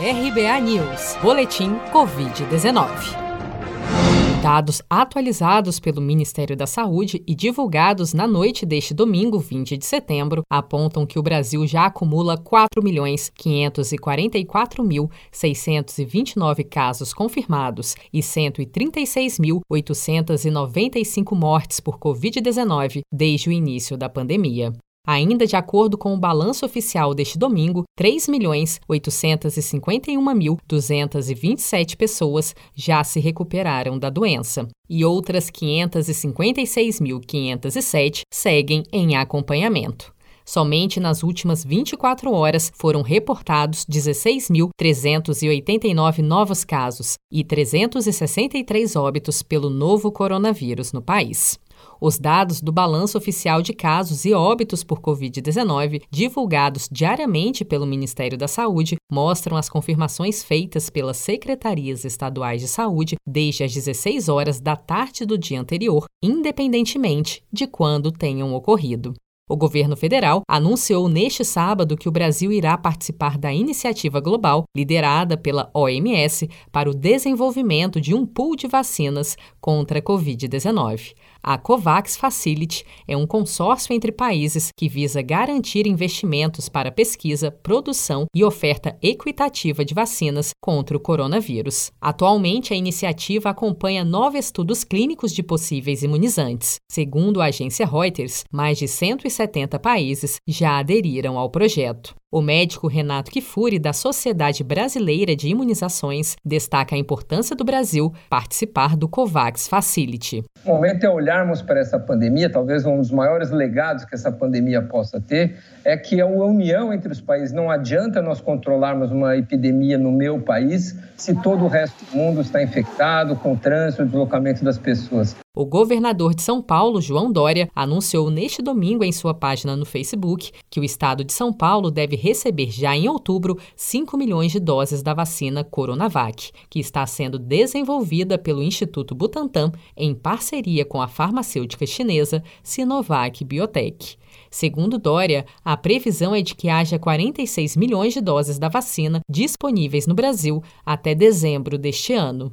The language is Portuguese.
RBA News, Boletim Covid-19. Dados atualizados pelo Ministério da Saúde e divulgados na noite deste domingo, 20 de setembro, apontam que o Brasil já acumula 4.544.629 casos confirmados e 136.895 mortes por Covid-19 desde o início da pandemia. Ainda de acordo com o balanço oficial deste domingo, 3.851.227 pessoas já se recuperaram da doença e outras 556.507 seguem em acompanhamento. Somente nas últimas 24 horas foram reportados 16.389 novos casos e 363 óbitos pelo novo coronavírus no país. Os dados do balanço oficial de casos e óbitos por Covid-19, divulgados diariamente pelo Ministério da Saúde, mostram as confirmações feitas pelas secretarias estaduais de saúde desde as 16 horas da tarde do dia anterior, independentemente de quando tenham ocorrido. O governo federal anunciou neste sábado que o Brasil irá participar da iniciativa global liderada pela OMS para o desenvolvimento de um pool de vacinas contra a Covid-19. A COVAX Facility é um consórcio entre países que visa garantir investimentos para pesquisa, produção e oferta equitativa de vacinas contra o coronavírus. Atualmente, a iniciativa acompanha nove estudos clínicos de possíveis imunizantes. Segundo a agência Reuters, mais de 170 países já aderiram ao projeto. O médico Renato Kifuri, da Sociedade Brasileira de Imunizações, destaca a importância do Brasil participar do COVAX Facility. O momento é olharmos para essa pandemia, talvez um dos maiores legados que essa pandemia possa ter, é que a união entre os países. Não adianta nós controlarmos uma epidemia no meu país se todo o resto do mundo está infectado, com o trânsito, o deslocamento das pessoas. O governador de São Paulo, João Dória, anunciou neste domingo em sua página no Facebook que o estado de São Paulo deve receber já em outubro 5 milhões de doses da vacina Coronavac, que está sendo desenvolvida pelo Instituto Butantan em parceria com a farmacêutica chinesa Sinovac Biotech. Segundo Dória, a previsão é de que haja 46 milhões de doses da vacina disponíveis no Brasil até dezembro deste ano.